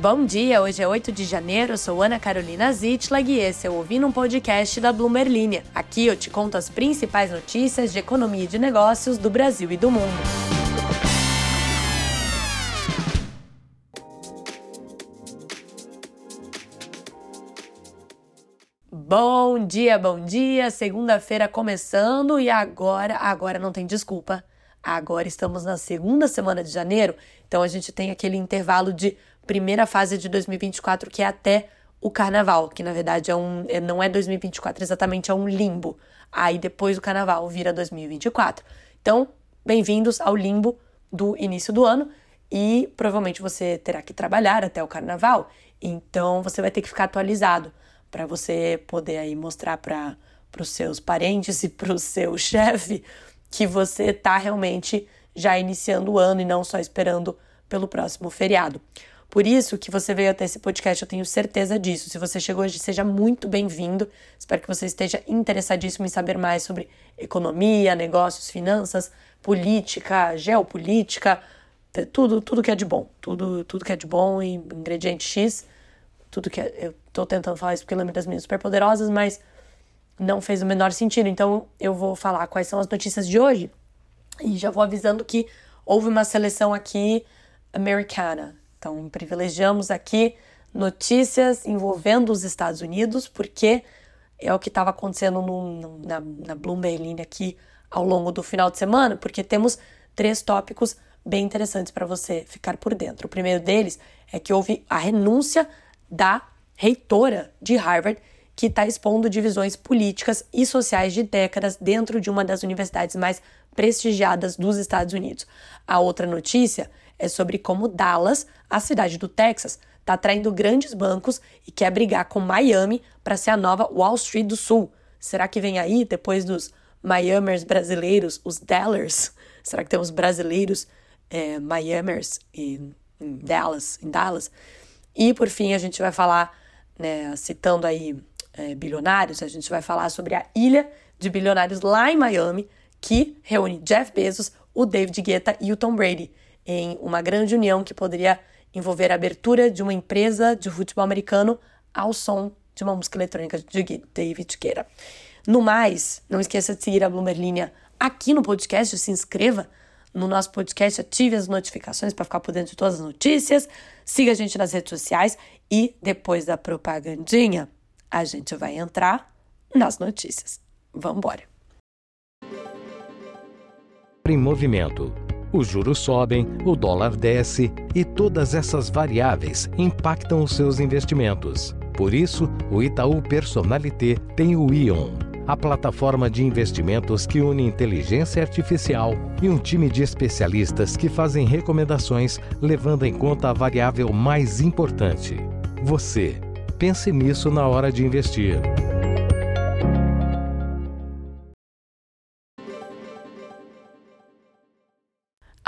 Bom dia, hoje é 8 de janeiro, eu sou Ana Carolina Zitlag e esse é o Ouvindo um Podcast da Bloomer Linha. Aqui eu te conto as principais notícias de economia e de negócios do Brasil e do mundo. Bom dia, bom dia, segunda-feira começando e agora, agora não tem desculpa. Agora estamos na segunda semana de janeiro, então a gente tem aquele intervalo de primeira fase de 2024, que é até o carnaval, que na verdade é um, é, não é 2024 exatamente, é um limbo. Aí depois do carnaval vira 2024. Então, bem-vindos ao limbo do início do ano e provavelmente você terá que trabalhar até o carnaval, então você vai ter que ficar atualizado para você poder aí mostrar para os seus parentes e para o seu chefe que você está realmente já iniciando o ano e não só esperando pelo próximo feriado. Por isso que você veio até esse podcast, eu tenho certeza disso. Se você chegou hoje, seja muito bem-vindo. Espero que você esteja interessadíssimo em saber mais sobre economia, negócios, finanças, política, geopolítica, tudo, tudo que é de bom. Tudo, tudo que é de bom e ingrediente X. Tudo que é, eu tô tentando falar isso porque eu lembro das minhas superpoderosas, mas não fez o menor sentido. Então eu vou falar quais são as notícias de hoje e já vou avisando que houve uma seleção aqui americana. Então, privilegiamos aqui notícias envolvendo os Estados Unidos, porque é o que estava acontecendo no, na, na Bloomberg aqui ao longo do final de semana, porque temos três tópicos bem interessantes para você ficar por dentro. O primeiro deles é que houve a renúncia da reitora de Harvard, que está expondo divisões políticas e sociais de décadas dentro de uma das universidades mais prestigiadas dos Estados Unidos. A outra notícia é sobre como Dallas, a cidade do Texas, está atraindo grandes bancos e quer brigar com Miami para ser a nova Wall Street do Sul. Será que vem aí, depois dos Miamers brasileiros, os Dallers? Será que temos brasileiros é, Miamers em, em Dallas, em Dallas? E por fim a gente vai falar, né, citando aí é, bilionários, a gente vai falar sobre a ilha de bilionários lá em Miami, que reúne Jeff Bezos, o David Guetta e o Tom Brady em uma grande união que poderia envolver a abertura de uma empresa de futebol americano ao som de uma música eletrônica de David Guetta. No mais, não esqueça de seguir a Bloomer Linha aqui no podcast, se inscreva no nosso podcast, ative as notificações para ficar por dentro de todas as notícias, siga a gente nas redes sociais e depois da propagandinha, a gente vai entrar nas notícias. Vamos embora. Em movimento os juros sobem, o dólar desce e todas essas variáveis impactam os seus investimentos. Por isso, o Itaú Personalité tem o Ion, a plataforma de investimentos que une inteligência artificial e um time de especialistas que fazem recomendações levando em conta a variável mais importante: você. Pense nisso na hora de investir.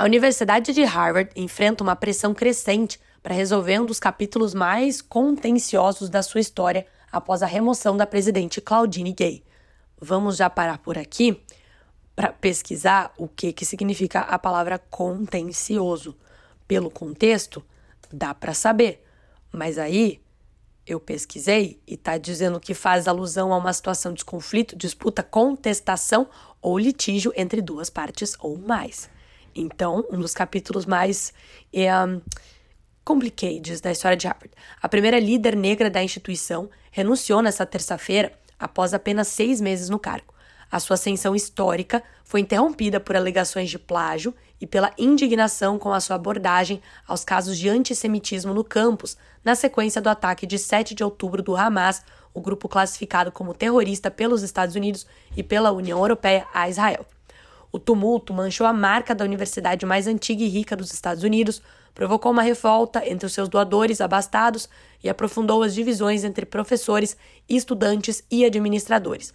A Universidade de Harvard enfrenta uma pressão crescente para resolver um dos capítulos mais contenciosos da sua história após a remoção da presidente Claudine Gay. Vamos já parar por aqui para pesquisar o que, que significa a palavra contencioso. Pelo contexto, dá para saber, mas aí eu pesquisei e está dizendo que faz alusão a uma situação de conflito, disputa, contestação ou litígio entre duas partes ou mais. Então, um dos capítulos mais é, um, complicated da história de Harvard. A primeira líder negra da instituição renunciou nesta terça-feira após apenas seis meses no cargo. A sua ascensão histórica foi interrompida por alegações de plágio e pela indignação com a sua abordagem aos casos de antissemitismo no campus, na sequência do ataque de 7 de outubro do Hamas, o grupo classificado como terrorista pelos Estados Unidos e pela União Europeia a Israel. O tumulto manchou a marca da universidade mais antiga e rica dos Estados Unidos, provocou uma revolta entre os seus doadores abastados e aprofundou as divisões entre professores, estudantes e administradores.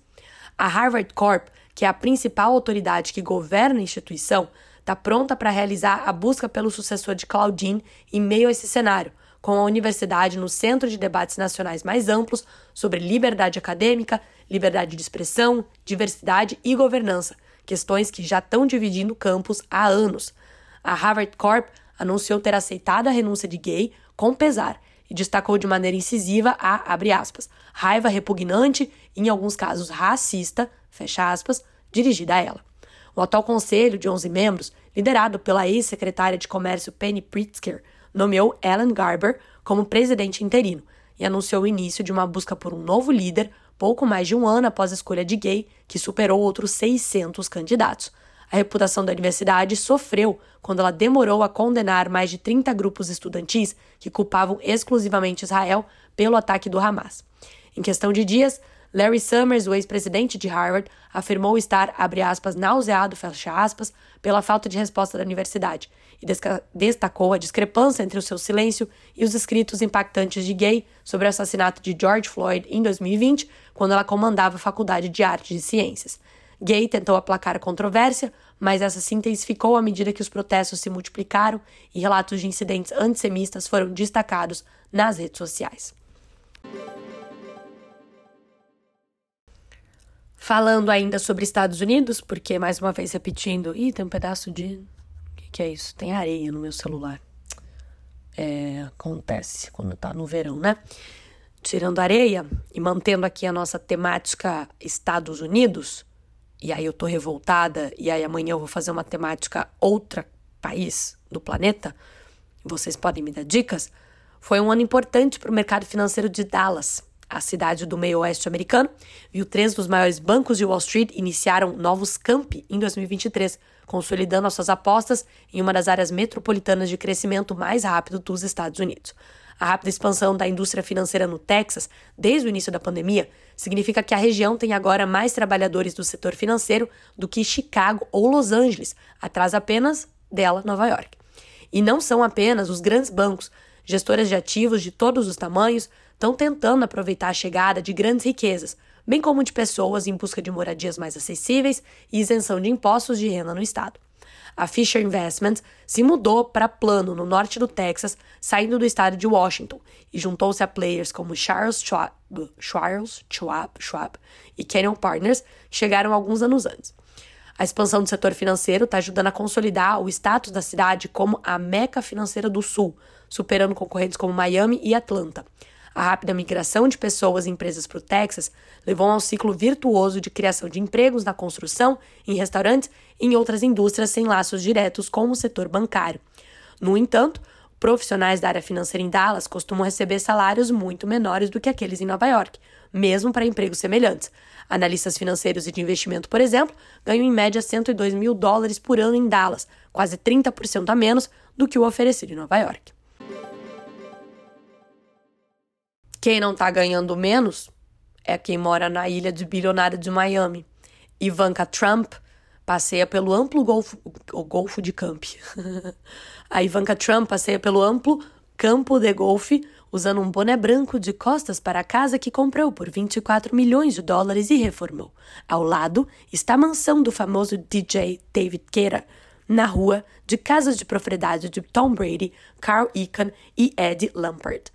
A Harvard Corp, que é a principal autoridade que governa a instituição, está pronta para realizar a busca pelo sucessor de Claudine em meio a esse cenário, com a universidade no centro de debates nacionais mais amplos sobre liberdade acadêmica, liberdade de expressão, diversidade e governança, questões que já estão dividindo campos há anos. A Harvard Corp anunciou ter aceitado a renúncia de Gay com pesar e destacou de maneira incisiva a, abre aspas, raiva repugnante e, em alguns casos, racista, fecha aspas, dirigida a ela. O atual conselho, de 11 membros, liderado pela ex-secretária de Comércio Penny Pritzker, nomeou Alan Garber como presidente interino e anunciou o início de uma busca por um novo líder pouco mais de um ano após a escolha de Gay, que superou outros 600 candidatos. A reputação da universidade sofreu quando ela demorou a condenar mais de 30 grupos estudantis que culpavam exclusivamente Israel pelo ataque do Hamas. Em questão de dias, Larry Summers, o ex-presidente de Harvard, afirmou estar, abre aspas, nauseado, fecha aspas, pela falta de resposta da universidade e destacou a discrepância entre o seu silêncio e os escritos impactantes de Gay sobre o assassinato de George Floyd em 2020, quando ela comandava a Faculdade de Artes e Ciências. Gay tentou aplacar a controvérsia, mas essa se intensificou à medida que os protestos se multiplicaram e relatos de incidentes antissemitas foram destacados nas redes sociais. Falando ainda sobre Estados Unidos, porque mais uma vez repetindo, ih, tem um pedaço de que é isso? Tem areia no meu celular. É, acontece quando tá no verão, né? Tirando areia e mantendo aqui a nossa temática Estados Unidos, e aí eu tô revoltada, e aí amanhã eu vou fazer uma temática outra país do planeta, vocês podem me dar dicas. Foi um ano importante para o mercado financeiro de Dallas, a cidade do meio oeste americano, viu três dos maiores bancos de Wall Street iniciaram novos campi em 2023 consolidando as suas apostas em uma das áreas metropolitanas de crescimento mais rápido dos Estados Unidos. A rápida expansão da indústria financeira no Texas, desde o início da pandemia, significa que a região tem agora mais trabalhadores do setor financeiro do que Chicago ou Los Angeles, atrás apenas dela, Nova York. E não são apenas os grandes bancos, gestoras de ativos de todos os tamanhos estão tentando aproveitar a chegada de grandes riquezas, bem como de pessoas em busca de moradias mais acessíveis e isenção de impostos de renda no estado. A Fisher Investments se mudou para Plano, no norte do Texas, saindo do estado de Washington, e juntou-se a players como Charles Schwab, Charles Schwab, Schwab e Canyon Partners, chegaram alguns anos antes. A expansão do setor financeiro está ajudando a consolidar o status da cidade como a meca financeira do Sul, superando concorrentes como Miami e Atlanta. A rápida migração de pessoas e empresas para o Texas levou a um ciclo virtuoso de criação de empregos na construção, em restaurantes e em outras indústrias sem laços diretos com o setor bancário. No entanto, profissionais da área financeira em Dallas costumam receber salários muito menores do que aqueles em Nova York, mesmo para empregos semelhantes. Analistas financeiros e de investimento, por exemplo, ganham em média 102 mil dólares por ano em Dallas, quase 30% a menos do que o oferecido em Nova York. Quem não está ganhando menos é quem mora na ilha de bilionária de Miami. Ivanka Trump passeia pelo amplo golfo, o golfo de Camp. a Ivanka Trump passeia pelo amplo campo de golfe usando um boné branco de costas para a casa que comprou por 24 milhões de dólares e reformou. Ao lado está a mansão do famoso DJ David Guetta, na rua de casas de propriedade de Tom Brady, Carl Icahn e Ed Lampert.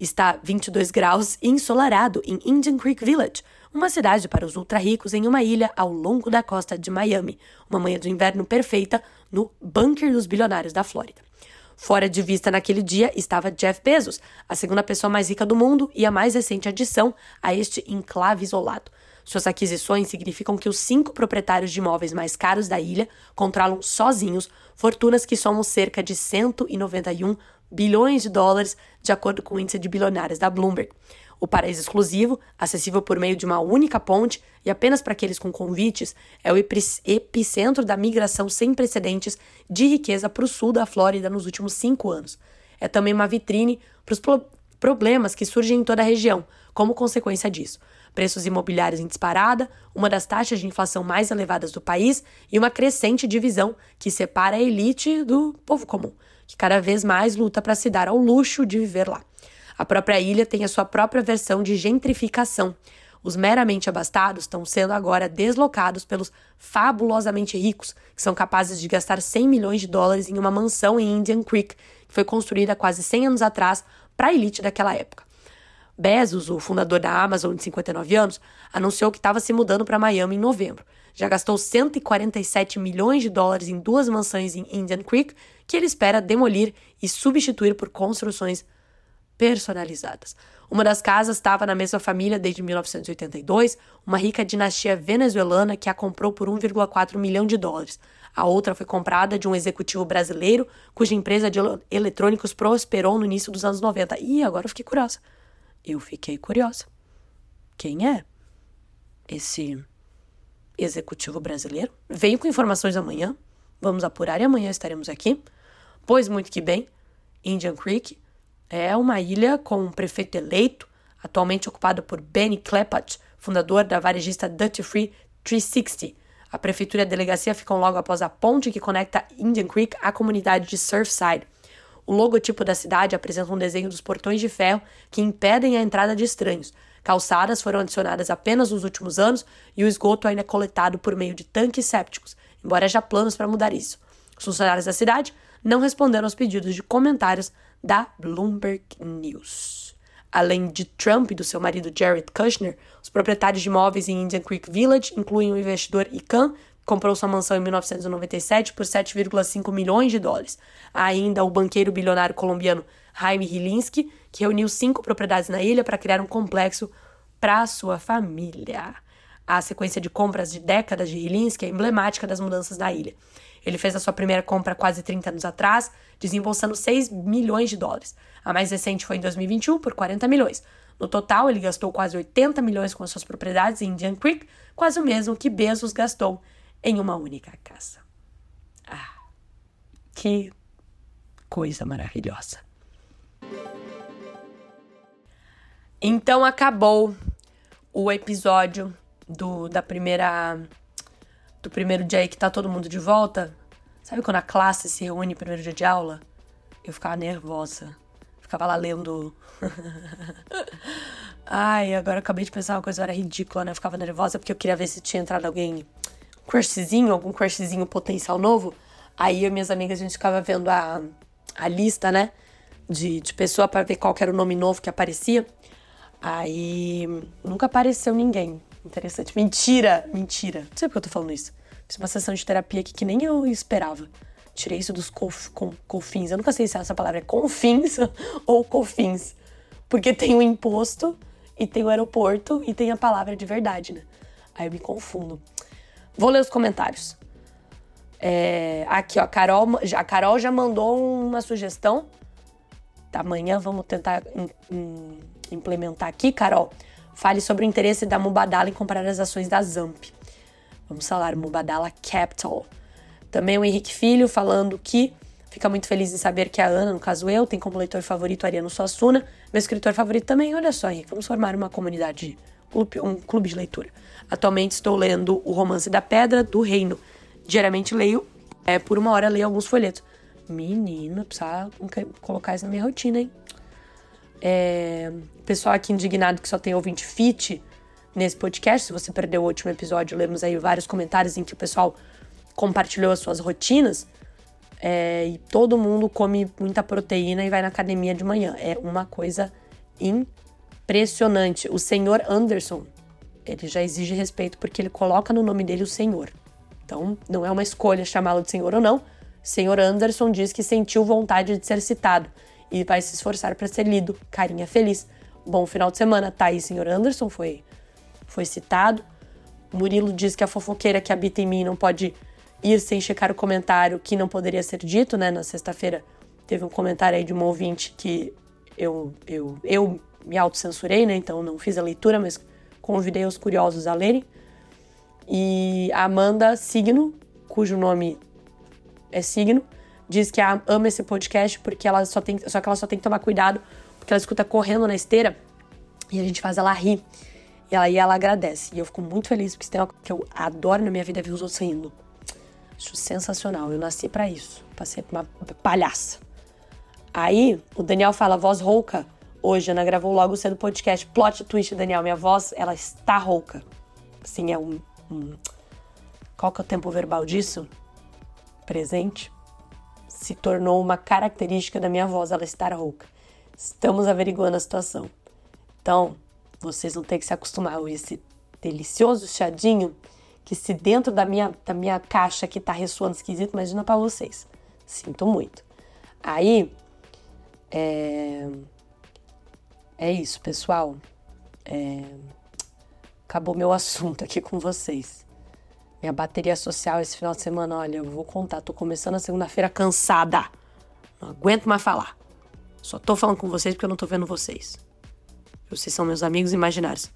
Está 22 graus e ensolarado em Indian Creek Village, uma cidade para os ultra-ricos em uma ilha ao longo da costa de Miami, uma manhã de inverno perfeita no bunker dos bilionários da Flórida. Fora de vista naquele dia estava Jeff Bezos, a segunda pessoa mais rica do mundo e a mais recente adição a este enclave isolado. Suas aquisições significam que os cinco proprietários de imóveis mais caros da ilha controlam sozinhos fortunas que somam cerca de 191 bilhões de dólares, de acordo com o índice de bilionários da Bloomberg. O paraíso exclusivo, acessível por meio de uma única ponte e apenas para aqueles com convites, é o epicentro da migração sem precedentes de riqueza para o sul da Flórida nos últimos cinco anos. É também uma vitrine para os problemas que surgem em toda a região, como consequência disso. Preços imobiliários em disparada, uma das taxas de inflação mais elevadas do país e uma crescente divisão que separa a elite do povo comum que cada vez mais luta para se dar ao luxo de viver lá. A própria ilha tem a sua própria versão de gentrificação. Os meramente abastados estão sendo agora deslocados pelos fabulosamente ricos, que são capazes de gastar 100 milhões de dólares em uma mansão em Indian Creek, que foi construída quase 100 anos atrás para a elite daquela época. Bezos, o fundador da Amazon de 59 anos, anunciou que estava se mudando para Miami em novembro. Já gastou 147 milhões de dólares em duas mansões em Indian Creek, que ele espera demolir e substituir por construções personalizadas. Uma das casas estava na mesma família desde 1982, uma rica dinastia venezuelana que a comprou por 1,4 milhão de dólares. A outra foi comprada de um executivo brasileiro cuja empresa de eletrônicos prosperou no início dos anos 90. E agora eu fiquei curiosa. Eu fiquei curiosa. Quem é esse executivo brasileiro? Veio com informações amanhã. Vamos apurar e amanhã estaremos aqui. Pois muito que bem, Indian Creek é uma ilha com um prefeito eleito, atualmente ocupada por Benny Klepat, fundador da varejista Duty Free 360. A prefeitura e a delegacia ficam logo após a ponte que conecta Indian Creek à comunidade de Surfside. O logotipo da cidade apresenta um desenho dos portões de ferro que impedem a entrada de estranhos. Calçadas foram adicionadas apenas nos últimos anos e o esgoto ainda é coletado por meio de tanques sépticos, embora haja planos para mudar isso. Os funcionários da cidade não responderam aos pedidos de comentários da Bloomberg News. Além de Trump e do seu marido Jared Kushner, os proprietários de imóveis em Indian Creek Village incluem o investidor Ican, comprou sua mansão em 1997 por 7,5 milhões de dólares. Ainda o banqueiro bilionário colombiano Jaime Hilinski, que reuniu cinco propriedades na ilha para criar um complexo para sua família. A sequência de compras de décadas de Hilinski é emblemática das mudanças da ilha. Ele fez a sua primeira compra quase 30 anos atrás, desembolsando 6 milhões de dólares. A mais recente foi em 2021, por 40 milhões. No total, ele gastou quase 80 milhões com as suas propriedades em Indian Creek, quase o mesmo que Bezos gastou em uma única casa. Ah, que coisa maravilhosa. Então acabou o episódio do da primeira do primeiro dia aí que tá todo mundo de volta. Sabe quando a classe se reúne primeiro dia de aula? Eu ficava nervosa. Ficava lá lendo. Ai, agora eu acabei de pensar uma coisa, era ridícula, né? Eu ficava nervosa porque eu queria ver se tinha entrado alguém crushzinho, algum crushzinho potencial novo. Aí eu e minhas amigas, a gente ficava vendo a, a lista, né? De, de pessoa para ver qual era o nome novo que aparecia. Aí nunca apareceu ninguém. Interessante. Mentira, mentira. Não sei porque eu tô falando isso. Fiz uma sessão de terapia aqui que nem eu esperava. Tirei isso dos cof, com, cofins. Eu nunca sei se essa palavra é confins ou cofins. Porque tem o imposto e tem o aeroporto e tem a palavra de verdade, né? Aí eu me confundo. Vou ler os comentários. É, aqui, ó, a Carol, a Carol já mandou uma sugestão. Da manhã vamos tentar implementar aqui, Carol. Fale sobre o interesse da Mubadala em comprar as ações da Zamp. Vamos falar Mubadala Capital. Também o Henrique Filho falando que fica muito feliz em saber que a Ana, no caso eu, tem como leitor favorito Ariano Suassuna, meu escritor favorito também. Olha só, Henrique, vamos formar uma comunidade, um clube de leitura. Atualmente estou lendo O Romance da Pedra, do Reino. Diariamente leio, é, por uma hora leio alguns folhetos. Menino, precisa colocar isso na minha rotina, hein? É, pessoal aqui indignado que só tem ouvinte fit nesse podcast. Se você perdeu o último episódio, lemos aí vários comentários em que o pessoal compartilhou as suas rotinas. É, e todo mundo come muita proteína e vai na academia de manhã. É uma coisa impressionante. O senhor Anderson, ele já exige respeito porque ele coloca no nome dele o senhor. Então, não é uma escolha chamá-lo de senhor ou não. Senhor Anderson diz que sentiu vontade de ser citado e vai se esforçar para ser lido. Carinha feliz. Bom final de semana. Tá aí, senhor Anderson foi, foi citado. Murilo diz que a fofoqueira que habita em mim não pode ir sem checar o comentário que não poderia ser dito, né? Na sexta-feira teve um comentário aí de um ouvinte que eu, eu, eu me autocensurei, né? Então não fiz a leitura, mas convidei os curiosos a lerem. E a Amanda Signo, cujo nome é Signo, diz que ama esse podcast porque ela só tem, só que ela só tem que tomar cuidado porque ela escuta correndo na esteira e a gente faz ela rir. E aí ela agradece. E eu fico muito feliz porque isso tem uma que eu adoro na minha vida é ver os outros rindo. Acho sensacional. Eu nasci para isso, pra ser uma palhaça. Aí o Daniel fala voz rouca. Hoje, Ana gravou logo cedo o podcast. Plot twist, Daniel. Minha voz, ela está rouca. Assim, é um, um. Qual que é o tempo verbal disso? Presente. Se tornou uma característica da minha voz, ela estar rouca. Estamos averiguando a situação. Então, vocês vão ter que se acostumar a esse delicioso chadinho que se dentro da minha, da minha caixa que tá ressoando esquisito, imagina para vocês. Sinto muito. Aí, é, é isso, pessoal. É, acabou meu assunto aqui com vocês. Minha bateria social esse final de semana, olha, eu vou contar. Tô começando a segunda-feira cansada. Não aguento mais falar. Só tô falando com vocês porque eu não tô vendo vocês. Vocês são meus amigos imaginários.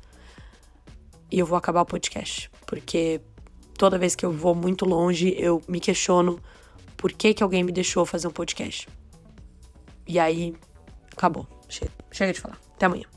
E eu vou acabar o podcast. Porque toda vez que eu vou muito longe, eu me questiono por que, que alguém me deixou fazer um podcast. E aí, acabou. Chega, chega de falar. Até amanhã.